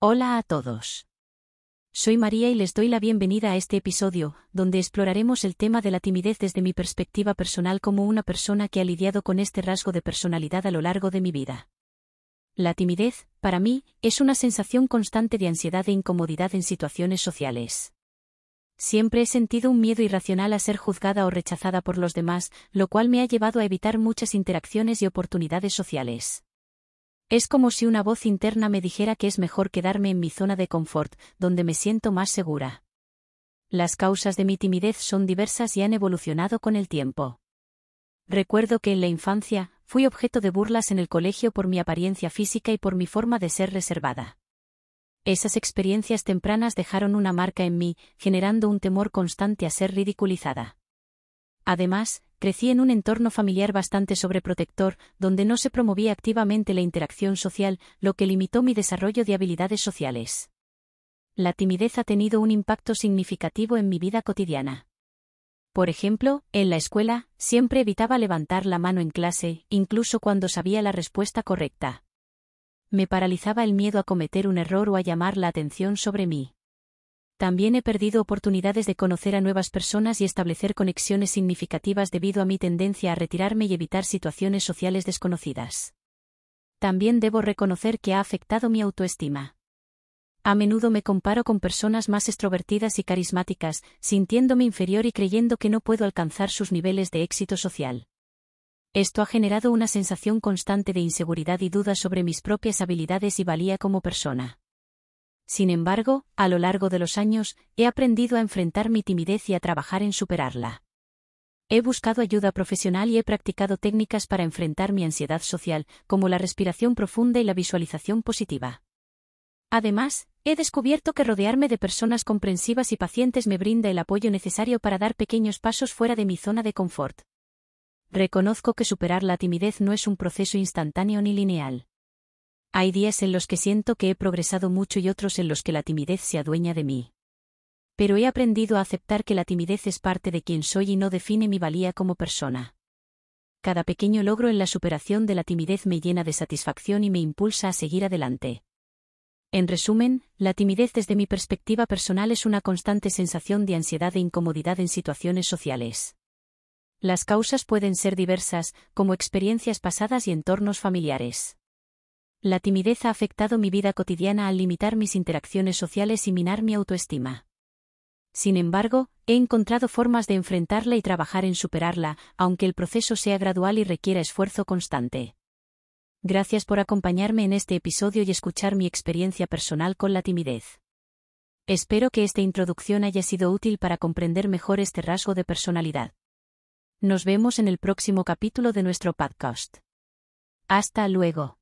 Hola a todos. Soy María y les doy la bienvenida a este episodio, donde exploraremos el tema de la timidez desde mi perspectiva personal como una persona que ha lidiado con este rasgo de personalidad a lo largo de mi vida. La timidez, para mí, es una sensación constante de ansiedad e incomodidad en situaciones sociales. Siempre he sentido un miedo irracional a ser juzgada o rechazada por los demás, lo cual me ha llevado a evitar muchas interacciones y oportunidades sociales. Es como si una voz interna me dijera que es mejor quedarme en mi zona de confort, donde me siento más segura. Las causas de mi timidez son diversas y han evolucionado con el tiempo. Recuerdo que en la infancia, fui objeto de burlas en el colegio por mi apariencia física y por mi forma de ser reservada. Esas experiencias tempranas dejaron una marca en mí, generando un temor constante a ser ridiculizada. Además, crecí en un entorno familiar bastante sobreprotector, donde no se promovía activamente la interacción social, lo que limitó mi desarrollo de habilidades sociales. La timidez ha tenido un impacto significativo en mi vida cotidiana. Por ejemplo, en la escuela, siempre evitaba levantar la mano en clase, incluso cuando sabía la respuesta correcta me paralizaba el miedo a cometer un error o a llamar la atención sobre mí. También he perdido oportunidades de conocer a nuevas personas y establecer conexiones significativas debido a mi tendencia a retirarme y evitar situaciones sociales desconocidas. También debo reconocer que ha afectado mi autoestima. A menudo me comparo con personas más extrovertidas y carismáticas, sintiéndome inferior y creyendo que no puedo alcanzar sus niveles de éxito social. Esto ha generado una sensación constante de inseguridad y duda sobre mis propias habilidades y valía como persona. Sin embargo, a lo largo de los años, he aprendido a enfrentar mi timidez y a trabajar en superarla. He buscado ayuda profesional y he practicado técnicas para enfrentar mi ansiedad social, como la respiración profunda y la visualización positiva. Además, he descubierto que rodearme de personas comprensivas y pacientes me brinda el apoyo necesario para dar pequeños pasos fuera de mi zona de confort. Reconozco que superar la timidez no es un proceso instantáneo ni lineal. Hay días en los que siento que he progresado mucho y otros en los que la timidez se adueña de mí. Pero he aprendido a aceptar que la timidez es parte de quien soy y no define mi valía como persona. Cada pequeño logro en la superación de la timidez me llena de satisfacción y me impulsa a seguir adelante. En resumen, la timidez desde mi perspectiva personal es una constante sensación de ansiedad e incomodidad en situaciones sociales. Las causas pueden ser diversas, como experiencias pasadas y entornos familiares. La timidez ha afectado mi vida cotidiana al limitar mis interacciones sociales y minar mi autoestima. Sin embargo, he encontrado formas de enfrentarla y trabajar en superarla, aunque el proceso sea gradual y requiera esfuerzo constante. Gracias por acompañarme en este episodio y escuchar mi experiencia personal con la timidez. Espero que esta introducción haya sido útil para comprender mejor este rasgo de personalidad. Nos vemos en el próximo capítulo de nuestro podcast. Hasta luego.